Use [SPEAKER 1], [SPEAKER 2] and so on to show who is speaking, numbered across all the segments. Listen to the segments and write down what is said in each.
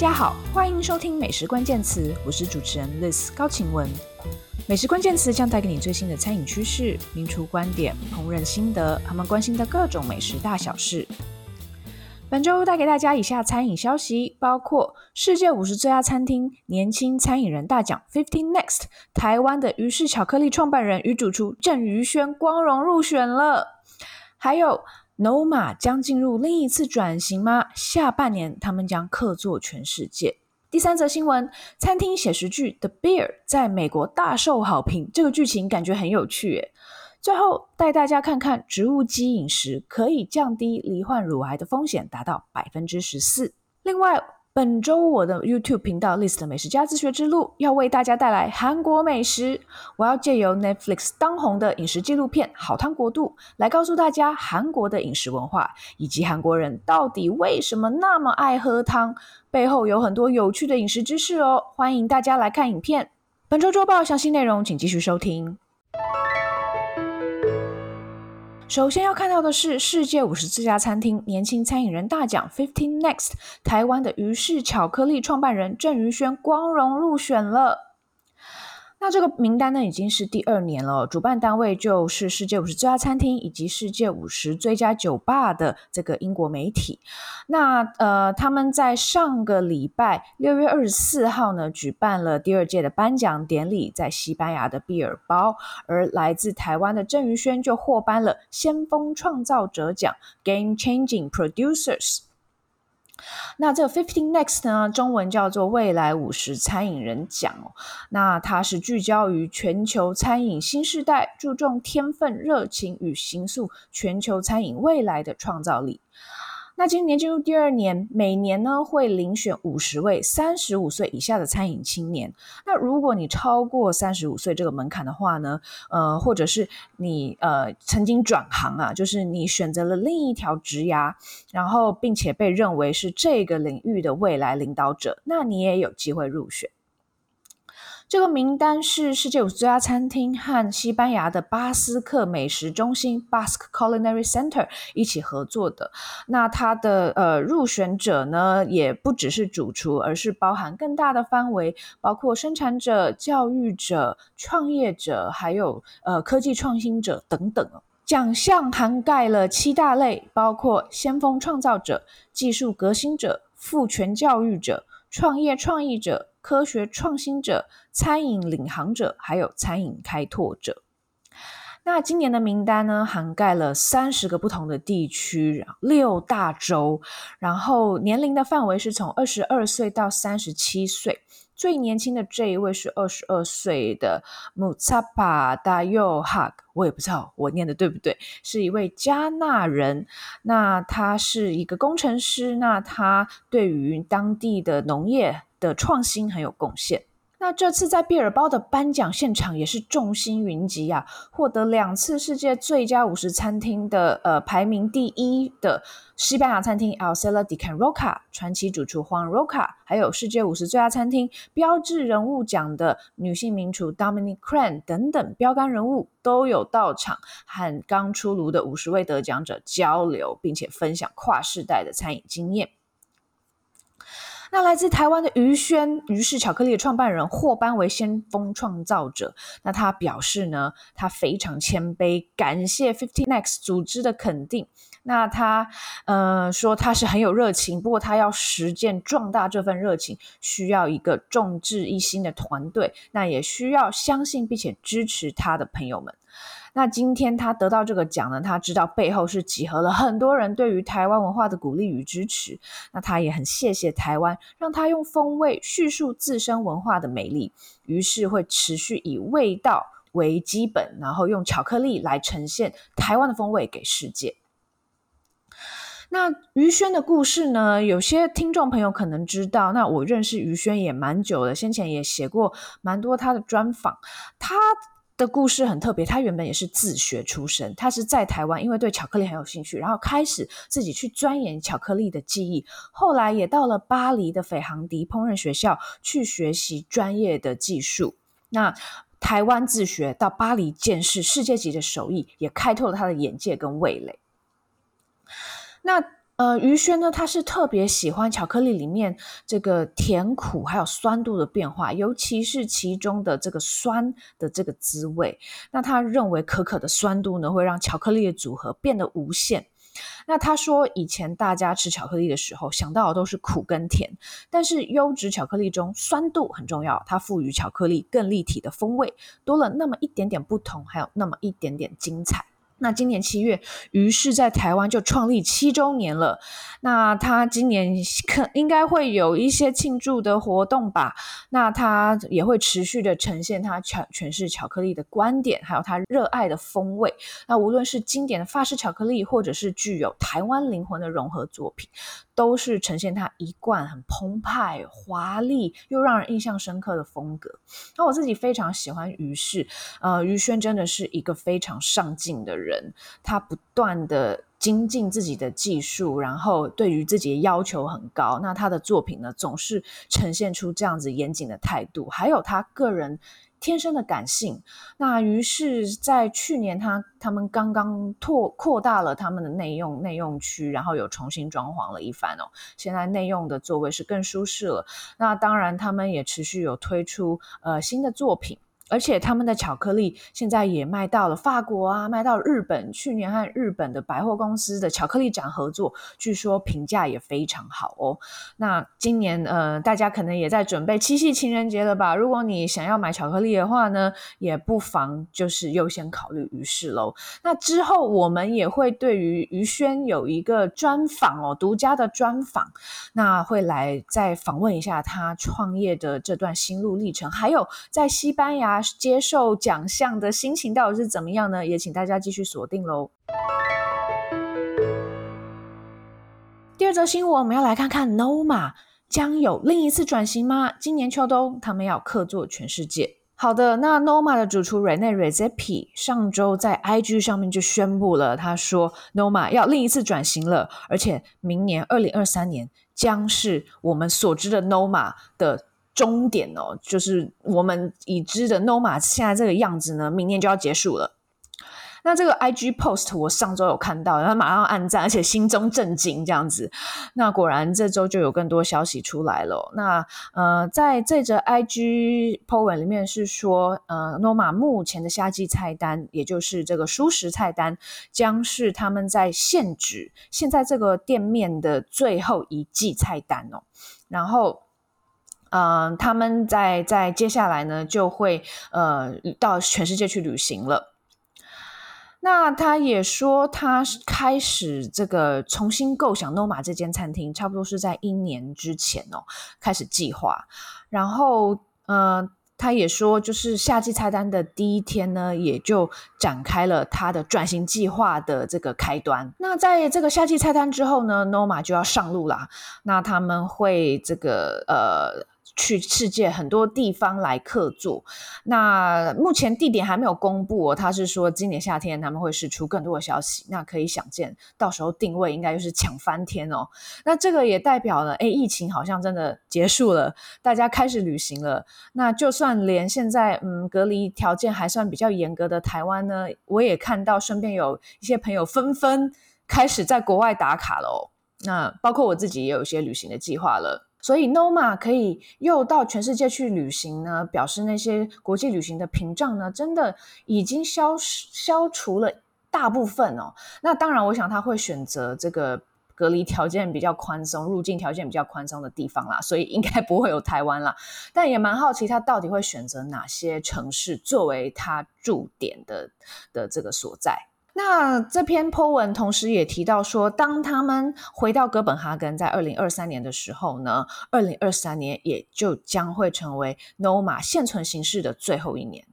[SPEAKER 1] 大家好，欢迎收听美食关键词，我是主持人 Liz 高晴雯。美食关键词将带给你最新的餐饮趋势、名厨观点、烹饪心得，他们关心的各种美食大小事。本周带给大家以下餐饮消息，包括世界五十最佳餐厅年轻餐饮人大奖 Fifty Next，台湾的鱼氏巧克力创办人与主厨郑于轩光荣入选了，还有。Noma 将进入另一次转型吗？下半年他们将客座全世界。第三则新闻：餐厅写实剧《The Bear》在美国大受好评，这个剧情感觉很有趣耶。最后带大家看看植物基饮食可以降低罹患乳癌的风险，达到百分之十四。另外，本周我的 YouTube 频道 Liz 的美食家自学之路要为大家带来韩国美食。我要借由 Netflix 当红的饮食纪录片《好汤国度》来告诉大家韩国的饮食文化，以及韩国人到底为什么那么爱喝汤，背后有很多有趣的饮食知识哦。欢迎大家来看影片。本周周报详细内容，请继续收听。首先要看到的是世界五十这家餐厅年轻餐饮人大奖 Fifteen Next，台湾的于氏巧克力创办人郑于轩光荣入选了。那这个名单呢，已经是第二年了。主办单位就是世界五十最佳餐厅以及世界五十最佳酒吧的这个英国媒体。那呃，他们在上个礼拜六月二十四号呢，举办了第二届的颁奖典礼，在西班牙的毕尔包。而来自台湾的郑于轩就获颁了先锋创造者奖 （Game Changing Producers）。那这个 Fifteen Next 呢，中文叫做未来五十餐饮人奖。那它是聚焦于全球餐饮新时代，注重天分、热情与形塑全球餐饮未来的创造力。那今年进入第二年，每年呢会遴选五十位三十五岁以下的餐饮青年。那如果你超过三十五岁这个门槛的话呢，呃，或者是你呃曾经转行啊，就是你选择了另一条职涯，然后并且被认为是这个领域的未来领导者，那你也有机会入选。这个名单是世界五十最佳餐厅和西班牙的巴斯克美食中心 （Basque Culinary Center） 一起合作的。那它的呃入选者呢，也不只是主厨，而是包含更大的范围，包括生产者、教育者、创业者，还有呃科技创新者等等。奖项涵盖了七大类，包括先锋创造者、技术革新者、父权教育者、创业创意者。科学创新者、餐饮领航者，还有餐饮开拓者。那今年的名单呢，涵盖了三十个不同的地区，六大洲，然后年龄的范围是从二十二岁到三十七岁。最年轻的这一位是二十二岁的 Mutapa Dayohaq，我也不知道我念的对不对，是一位加纳人。那他是一个工程师，那他对于当地的农业的创新很有贡献。那这次在毕尔包的颁奖现场也是众星云集啊，获得两次世界最佳五十餐厅的呃排名第一的西班牙餐厅 El Cela de Can Roca 传奇主厨 Juan Roca，还有世界五十最佳餐厅标志人物奖的女性名厨 Dominique Crenn 等等标杆人物都有到场，和刚出炉的五十位得奖者交流，并且分享跨世代的餐饮经验。那来自台湾的于轩，于是巧克力的创办人获颁为先锋创造者。那他表示呢，他非常谦卑，感谢 Fifty Next 组织的肯定。那他呃说他是很有热情，不过他要实践壮大这份热情，需要一个众志一心的团队，那也需要相信并且支持他的朋友们。那今天他得到这个奖呢，他知道背后是集合了很多人对于台湾文化的鼓励与支持。那他也很谢谢台湾，让他用风味叙述自身文化的美丽，于是会持续以味道为基本，然后用巧克力来呈现台湾的风味给世界。那于轩的故事呢，有些听众朋友可能知道。那我认识于轩也蛮久了，先前也写过蛮多他的专访。他的故事很特别，他原本也是自学出身，他是在台湾，因为对巧克力很有兴趣，然后开始自己去钻研巧克力的技艺，后来也到了巴黎的斐航迪烹饪学校去学习专业的技术。那台湾自学到巴黎见识世界级的手艺，也开拓了他的眼界跟味蕾。那呃，于轩呢，他是特别喜欢巧克力里面这个甜苦还有酸度的变化，尤其是其中的这个酸的这个滋味。那他认为可可的酸度呢，会让巧克力的组合变得无限。那他说，以前大家吃巧克力的时候想到的都是苦跟甜，但是优质巧克力中酸度很重要，它赋予巧克力更立体的风味，多了那么一点点不同，还有那么一点点精彩。那今年七月，于是在台湾就创立七周年了。那他今年可应该会有一些庆祝的活动吧？那他也会持续的呈现他巧诠释巧克力的观点，还有他热爱的风味。那无论是经典的法式巧克力，或者是具有台湾灵魂的融合作品，都是呈现他一贯很澎湃、华丽又让人印象深刻的风格。那我自己非常喜欢于是，呃，于轩真的是一个非常上进的人，人他不断的精进自己的技术，然后对于自己的要求很高。那他的作品呢，总是呈现出这样子严谨的态度，还有他个人。天生的感性，那于是，在去年他他们刚刚拓扩大了他们的内用内用区，然后有重新装潢了一番哦。现在内用的座位是更舒适了。那当然，他们也持续有推出呃新的作品。而且他们的巧克力现在也卖到了法国啊，卖到日本。去年和日本的百货公司的巧克力展合作，据说评价也非常好哦。那今年呃，大家可能也在准备七夕情人节了吧？如果你想要买巧克力的话呢，也不妨就是优先考虑于是喽。那之后我们也会对于于轩有一个专访哦，独家的专访，那会来再访问一下他创业的这段心路历程，还有在西班牙。接受奖项的心情到底是怎么样呢？也请大家继续锁定喽。第二则新闻，我们要来看看 Noma 将有另一次转型吗？今年秋冬，他们要客座全世界。好的，那 Noma 的主厨 Rene Redzepi 上周在 IG 上面就宣布了，他说 Noma 要另一次转型了，而且明年二零二三年将是我们所知的 Noma 的。终点哦，就是我们已知的 Noma 现在这个样子呢，明年就要结束了。那这个 IG post 我上周有看到，然后马上按赞，而且心中震惊这样子。那果然这周就有更多消息出来了。那呃，在这则 IG po 文里面是说，呃，Noma 目前的夏季菜单，也就是这个蔬食菜单，将是他们在现址现在这个店面的最后一季菜单哦。然后。嗯、他们在在接下来呢，就会呃到全世界去旅行了。那他也说，他开始这个重新构想 Noma 这间餐厅，差不多是在一年之前哦，开始计划。然后，呃，他也说，就是夏季菜单的第一天呢，也就展开了他的转型计划的这个开端。那在这个夏季菜单之后呢，Noma 就要上路啦。那他们会这个呃。去世界很多地方来客座，那目前地点还没有公布哦。他是说今年夏天他们会释出更多的消息，那可以想见，到时候定位应该就是抢翻天哦。那这个也代表了，诶，疫情好像真的结束了，大家开始旅行了。那就算连现在嗯隔离条件还算比较严格的台湾呢，我也看到身边有一些朋友纷纷开始在国外打卡了哦。那包括我自己也有一些旅行的计划了。所以，Noma 可以又到全世界去旅行呢，表示那些国际旅行的屏障呢，真的已经消消除了大部分哦。那当然，我想他会选择这个隔离条件比较宽松、入境条件比较宽松的地方啦，所以应该不会有台湾啦。但也蛮好奇，他到底会选择哪些城市作为他驻点的的这个所在。那这篇 po 文同时也提到说，当他们回到哥本哈根，在二零二三年的时候呢，二零二三年也就将会成为 Noma 现存形式的最后一年。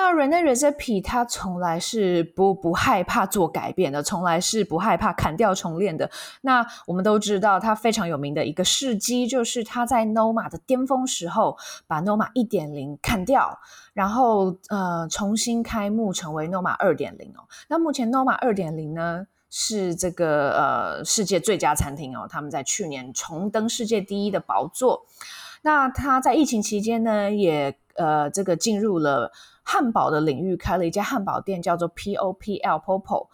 [SPEAKER 1] 那 Rene Redzepi 他从来是不不害怕做改变的，从来是不害怕砍掉重练的。那我们都知道，他非常有名的一个事迹，就是他在 Noma 的巅峰时候，把 Noma 一点零砍掉，然后呃重新开幕，成为 Noma 二点零哦。那目前 Noma 二点零呢，是这个呃世界最佳餐厅哦，他们在去年重登世界第一的宝座。那他在疫情期间呢，也呃这个进入了。汉堡的领域开了一家汉堡店，叫做 POPL Popo。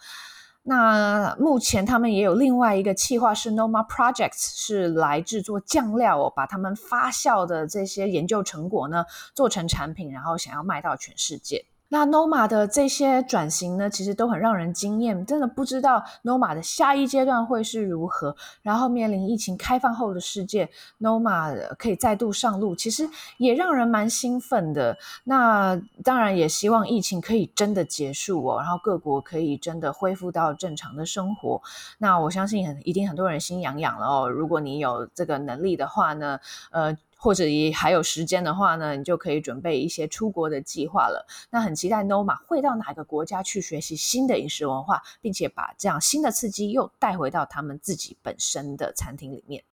[SPEAKER 1] 那目前他们也有另外一个企划是 Noma Projects，是来制作酱料哦，把他们发酵的这些研究成果呢做成产品，然后想要卖到全世界。那 Noma 的这些转型呢，其实都很让人惊艳，真的不知道 Noma 的下一阶段会是如何。然后面临疫情开放后的世界，Noma 可以再度上路，其实也让人蛮兴奋的。那当然也希望疫情可以真的结束哦，然后各国可以真的恢复到正常的生活。那我相信很一定很多人心痒痒了哦。如果你有这个能力的话呢，呃。或者也还有时间的话呢，你就可以准备一些出国的计划了。那很期待 Noma 会到哪个国家去学习新的饮食文化，并且把这样新的刺激又带回到他们自己本身的餐厅里面。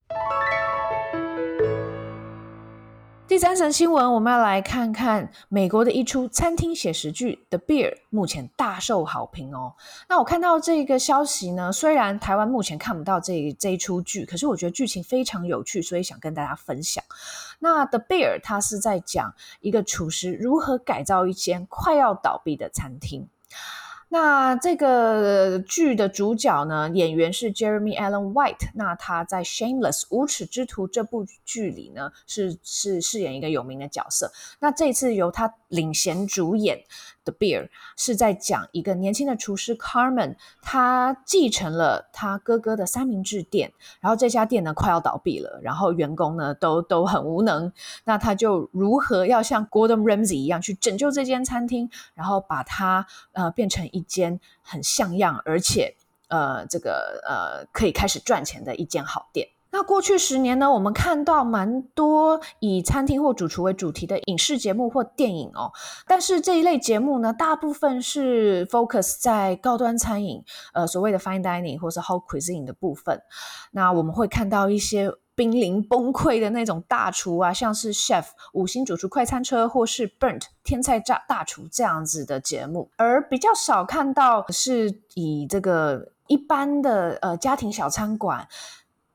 [SPEAKER 1] 第三层新闻，我们要来看看美国的一出餐厅写实剧《The Bear》，目前大受好评哦。那我看到这个消息呢，虽然台湾目前看不到这这一出剧，可是我觉得剧情非常有趣，所以想跟大家分享。那《The Bear》它是在讲一个厨师如何改造一间快要倒闭的餐厅。那这个剧的主角呢，演员是 Jeremy Allen White。那他在《Shameless》无耻之徒这部剧里呢，是是饰演一个有名的角色。那这次由他领衔主演。The Bear 是在讲一个年轻的厨师 Carmen，他继承了他哥哥的三明治店，然后这家店呢快要倒闭了，然后员工呢都都很无能，那他就如何要像 Gordon Ramsay 一样去拯救这间餐厅，然后把它呃变成一间很像样，而且呃这个呃可以开始赚钱的一间好店。那过去十年呢，我们看到蛮多以餐厅或主厨为主题的影视节目或电影哦。但是这一类节目呢，大部分是 focus 在高端餐饮，呃，所谓的 fine dining 或是 haute cuisine 的部分。那我们会看到一些濒临崩溃的那种大厨啊，像是 Chef 五星主厨快餐车或是 Burnt 天菜炸大厨这样子的节目，而比较少看到是以这个一般的呃家庭小餐馆。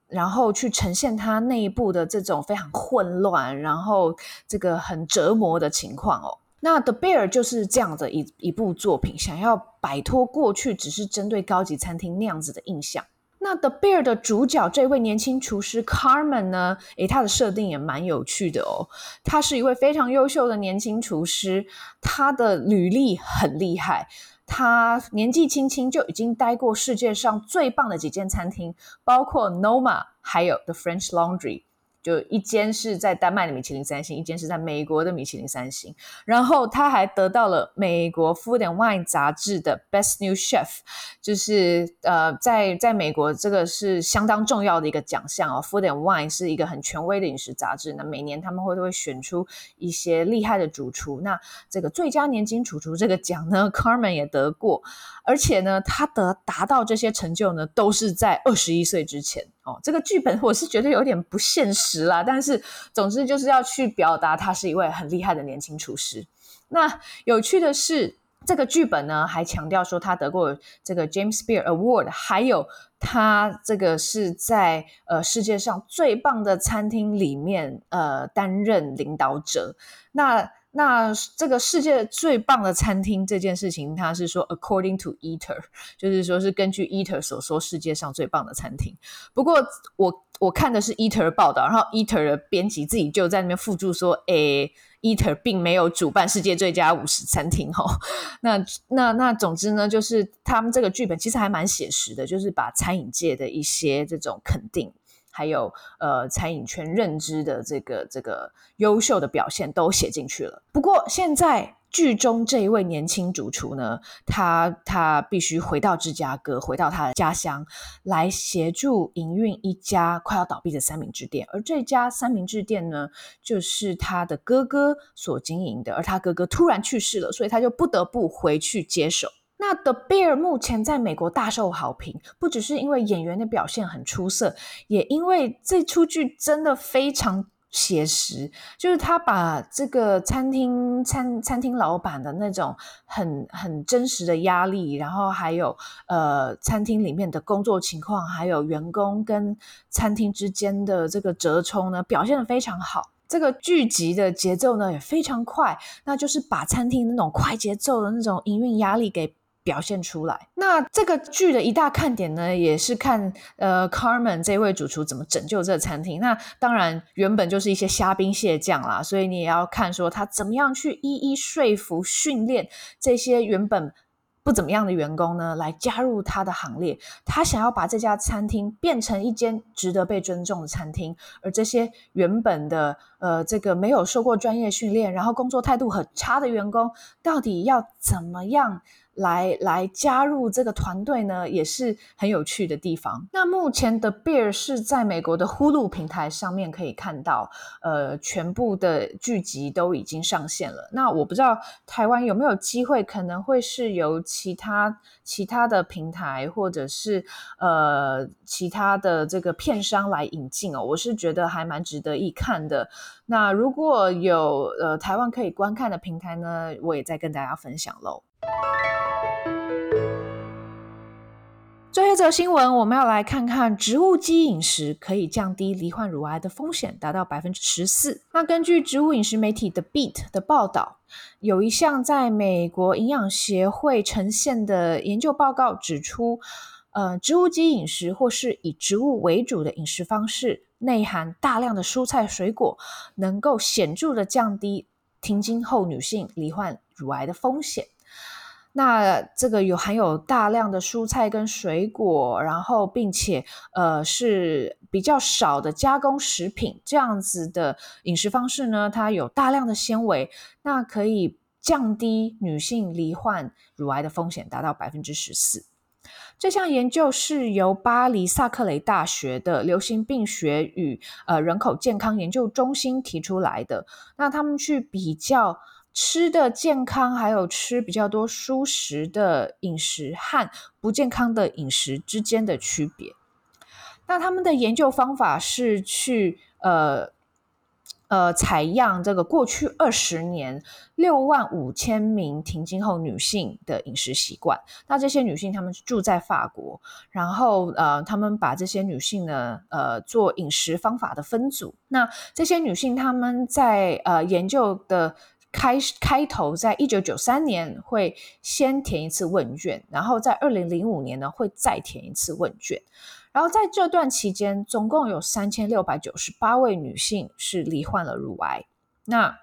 [SPEAKER 1] 然后去呈现它内部的这种非常混乱，然后这个很折磨的情况哦。那《The Bear》就是这样的一一部作品，想要摆脱过去只是针对高级餐厅那样子的印象。那《The Bear》的主角这位年轻厨师 Carmen 呢？诶，他的设定也蛮有趣的哦。他是一位非常优秀的年轻厨师，他的履历很厉害。他年纪轻轻就已经待过世界上最棒的几间餐厅，包括 Noma，还有 The French Laundry。就一间是在丹麦的米其林三星，一间是在美国的米其林三星。然后他还得到了美国 Food and Wine 杂志的 Best New Chef，就是呃，在在美国这个是相当重要的一个奖项哦。Food and Wine 是一个很权威的饮食杂志，那每年他们会都会选出一些厉害的主厨。那这个最佳年轻主厨这个奖呢，Carmen 也得过，而且呢，他得达到这些成就呢，都是在二十一岁之前。哦，这个剧本我是觉得有点不现实啦，但是总之就是要去表达他是一位很厉害的年轻厨师。那有趣的是，这个剧本呢还强调说他得过这个 James Beard Award，还有他这个是在呃世界上最棒的餐厅里面呃担任领导者。那那这个世界最棒的餐厅这件事情，他是说 according to Eater，就是说是根据 Eater 所说世界上最棒的餐厅。不过我我看的是 Eater 报道，然后 Eater 的编辑自己就在那边附注说，诶，Eater 并没有主办世界最佳五十餐厅哦。那那那总之呢，就是他们这个剧本其实还蛮写实的，就是把餐饮界的一些这种肯定。还有呃，餐饮圈认知的这个这个优秀的表现都写进去了。不过现在剧中这一位年轻主厨呢，他他必须回到芝加哥，回到他的家乡，来协助营运一家快要倒闭的三明治店。而这家三明治店呢，就是他的哥哥所经营的。而他哥哥突然去世了，所以他就不得不回去接手。那 The Bear 目前在美国大受好评，不只是因为演员的表现很出色，也因为这出剧真的非常写实，就是他把这个餐厅餐餐厅老板的那种很很真实的压力，然后还有呃餐厅里面的工作情况，还有员工跟餐厅之间的这个折冲呢，表现得非常好。这个剧集的节奏呢也非常快，那就是把餐厅那种快节奏的那种营运压力给。表现出来。那这个剧的一大看点呢，也是看呃 Carmen 这位主厨怎么拯救这个餐厅。那当然原本就是一些虾兵蟹将啦，所以你也要看说他怎么样去一一说服、训练这些原本。不怎么样的员工呢，来加入他的行列。他想要把这家餐厅变成一间值得被尊重的餐厅，而这些原本的呃，这个没有受过专业训练，然后工作态度很差的员工，到底要怎么样？来来加入这个团队呢，也是很有趣的地方。那目前的 Bear 是在美国的 Hulu 平台上面可以看到，呃，全部的剧集都已经上线了。那我不知道台湾有没有机会，可能会是由其他其他的平台或者是呃其他的这个片商来引进哦。我是觉得还蛮值得一看的。那如果有呃台湾可以观看的平台呢，我也再跟大家分享喽。最后一则新闻，我们要来看看植物基饮食可以降低罹患乳癌的风险，达到百分之十四。那根据植物饮食媒体 The Beat 的报道，有一项在美国营养协会呈现的研究报告指出，呃，植物基饮食或是以植物为主的饮食方式，内含大量的蔬菜水果，能够显著的降低停经后女性罹患乳癌的风险。那这个有含有大量的蔬菜跟水果，然后并且呃是比较少的加工食品，这样子的饮食方式呢，它有大量的纤维，那可以降低女性罹患乳癌的风险，达到百分之十四。这项研究是由巴黎萨克雷大学的流行病学与呃人口健康研究中心提出来的，那他们去比较。吃的健康，还有吃比较多蔬食的饮食和不健康的饮食之间的区别。那他们的研究方法是去呃呃采样这个过去二十年六万五千名停经后女性的饮食习惯。那这些女性她们住在法国，然后呃他们把这些女性呢呃做饮食方法的分组。那这些女性她们在呃研究的。开开头在一九九三年会先填一次问卷，然后在二零零五年呢会再填一次问卷，然后在这段期间，总共有三千六百九十八位女性是罹患了乳癌。那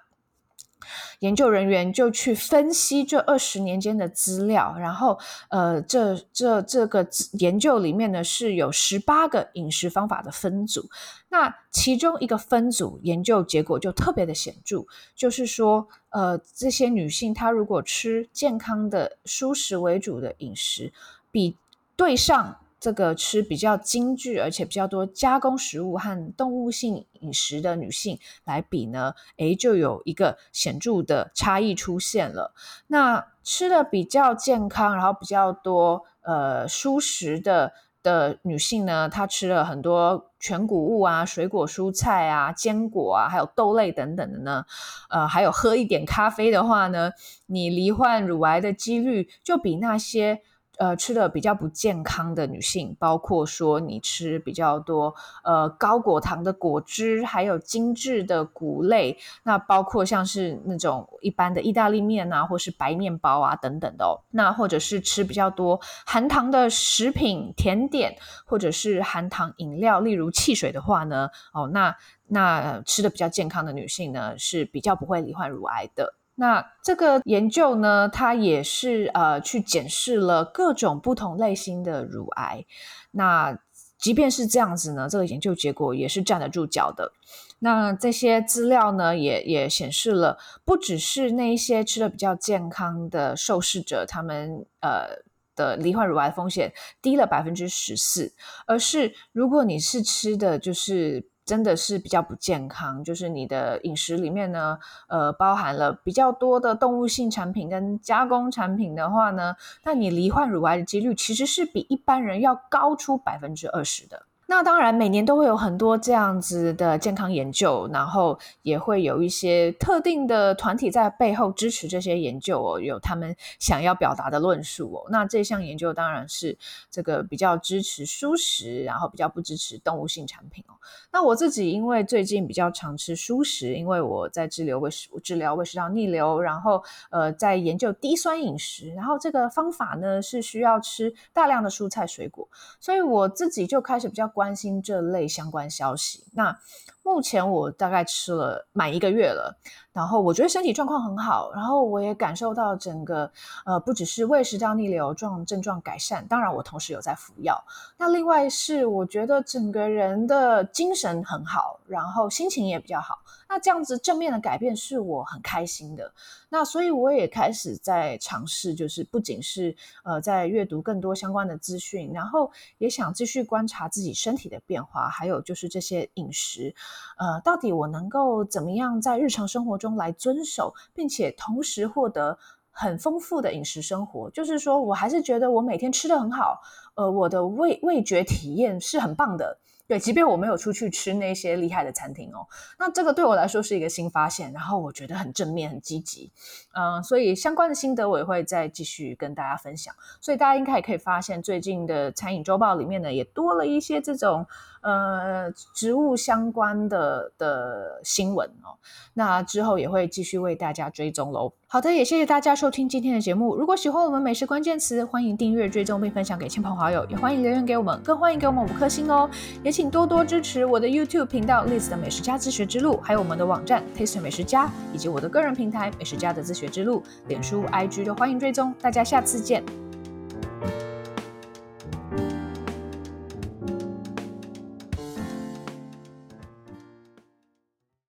[SPEAKER 1] 研究人员就去分析这二十年间的资料，然后呃，这这这个研究里面呢是有十八个饮食方法的分组，那其中一个分组研究结果就特别的显著，就是说呃，这些女性她如果吃健康的蔬食为主的饮食，比对上。这个吃比较精致而且比较多加工食物和动物性饮食的女性来比呢，诶，就有一个显著的差异出现了。那吃的比较健康，然后比较多呃蔬食的的女性呢，她吃了很多全谷物啊、水果、蔬菜啊、坚果啊，还有豆类等等的呢，呃，还有喝一点咖啡的话呢，你罹患乳癌的几率就比那些。呃，吃的比较不健康的女性，包括说你吃比较多呃高果糖的果汁，还有精致的谷类，那包括像是那种一般的意大利面啊，或是白面包啊等等的哦。那或者是吃比较多含糖的食品、甜点，或者是含糖饮料，例如汽水的话呢，哦，那那吃的比较健康的女性呢，是比较不会罹患乳癌的。那这个研究呢，它也是呃去检视了各种不同类型的乳癌。那即便是这样子呢，这个研究结果也是站得住脚的。那这些资料呢，也也显示了，不只是那一些吃的比较健康的受试者，他们呃的罹患乳癌风险低了百分之十四，而是如果你是吃的就是。真的是比较不健康，就是你的饮食里面呢，呃，包含了比较多的动物性产品跟加工产品的话呢，那你罹患乳癌的几率其实是比一般人要高出百分之二十的。那当然，每年都会有很多这样子的健康研究，然后也会有一些特定的团体在背后支持这些研究哦，有他们想要表达的论述哦。那这项研究当然是这个比较支持蔬食，然后比较不支持动物性产品哦。那我自己因为最近比较常吃蔬食，因为我在治疗胃食治疗胃食道逆流，然后呃在研究低酸饮食，然后这个方法呢是需要吃大量的蔬菜水果，所以我自己就开始比较。关心这类相关消息。那目前我大概吃了满一个月了，然后我觉得身体状况很好，然后我也感受到整个呃不只是胃食道逆流状症状改善，当然我同时有在服药。那另外是我觉得整个人的精神很好，然后心情也比较好。那这样子正面的改变是我很开心的。那所以我也开始在尝试，就是不仅是呃在阅读更多相关的资讯，然后也想继续观察自己身体的变化，还有就是这些饮食，呃，到底我能够怎么样在日常生活中来遵守，并且同时获得很丰富的饮食生活。就是说我还是觉得我每天吃得很好，呃，我的味味觉体验是很棒的。对，即便我没有出去吃那些厉害的餐厅哦，那这个对我来说是一个新发现，然后我觉得很正面、很积极，嗯，所以相关的心得我也会再继续跟大家分享。所以大家应该也可以发现，最近的餐饮周报里面呢，也多了一些这种。呃，植物相关的的新闻哦，那之后也会继续为大家追踪喽。好的，也谢谢大家收听今天的节目。如果喜欢我们美食关键词，欢迎订阅、追踪并分享给亲朋好友，也欢迎留言给我们，更欢迎给我们五颗星哦。也请多多支持我的 YouTube 频道 Liz 的美食家自学之路，还有我们的网站 Taste 美食家，以及我的个人平台美食家的自学之路，脸书、IG 都欢迎追踪。大家下次见。